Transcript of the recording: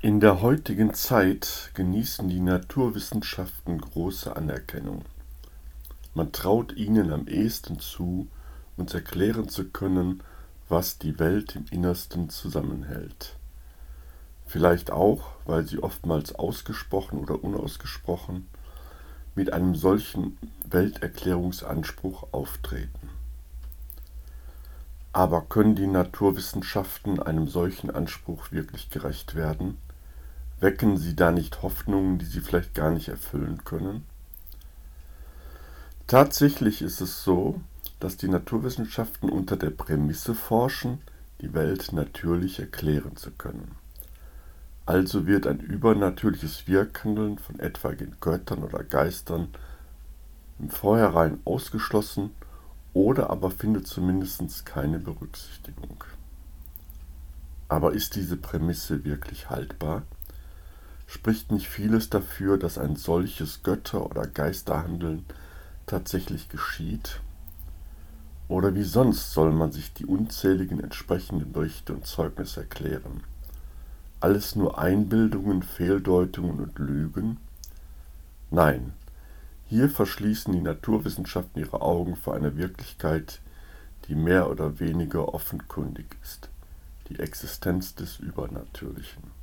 In der heutigen Zeit genießen die Naturwissenschaften große Anerkennung. Man traut ihnen am ehesten zu, uns erklären zu können, was die Welt im Innersten zusammenhält. Vielleicht auch, weil sie oftmals ausgesprochen oder unausgesprochen mit einem solchen Welterklärungsanspruch auftreten. Aber können die Naturwissenschaften einem solchen Anspruch wirklich gerecht werden? Wecken sie da nicht Hoffnungen, die sie vielleicht gar nicht erfüllen können? Tatsächlich ist es so, dass die Naturwissenschaften unter der Prämisse forschen, die Welt natürlich erklären zu können. Also wird ein übernatürliches Wirkhandeln von etwaigen Göttern oder Geistern im Vorhinein ausgeschlossen oder aber findet zumindest keine Berücksichtigung. Aber ist diese Prämisse wirklich haltbar? Spricht nicht vieles dafür, dass ein solches Götter- oder Geisterhandeln tatsächlich geschieht? Oder wie sonst soll man sich die unzähligen entsprechenden Berichte und Zeugnisse erklären? Alles nur Einbildungen, Fehldeutungen und Lügen? Nein, hier verschließen die Naturwissenschaften ihre Augen vor einer Wirklichkeit, die mehr oder weniger offenkundig ist, die Existenz des Übernatürlichen.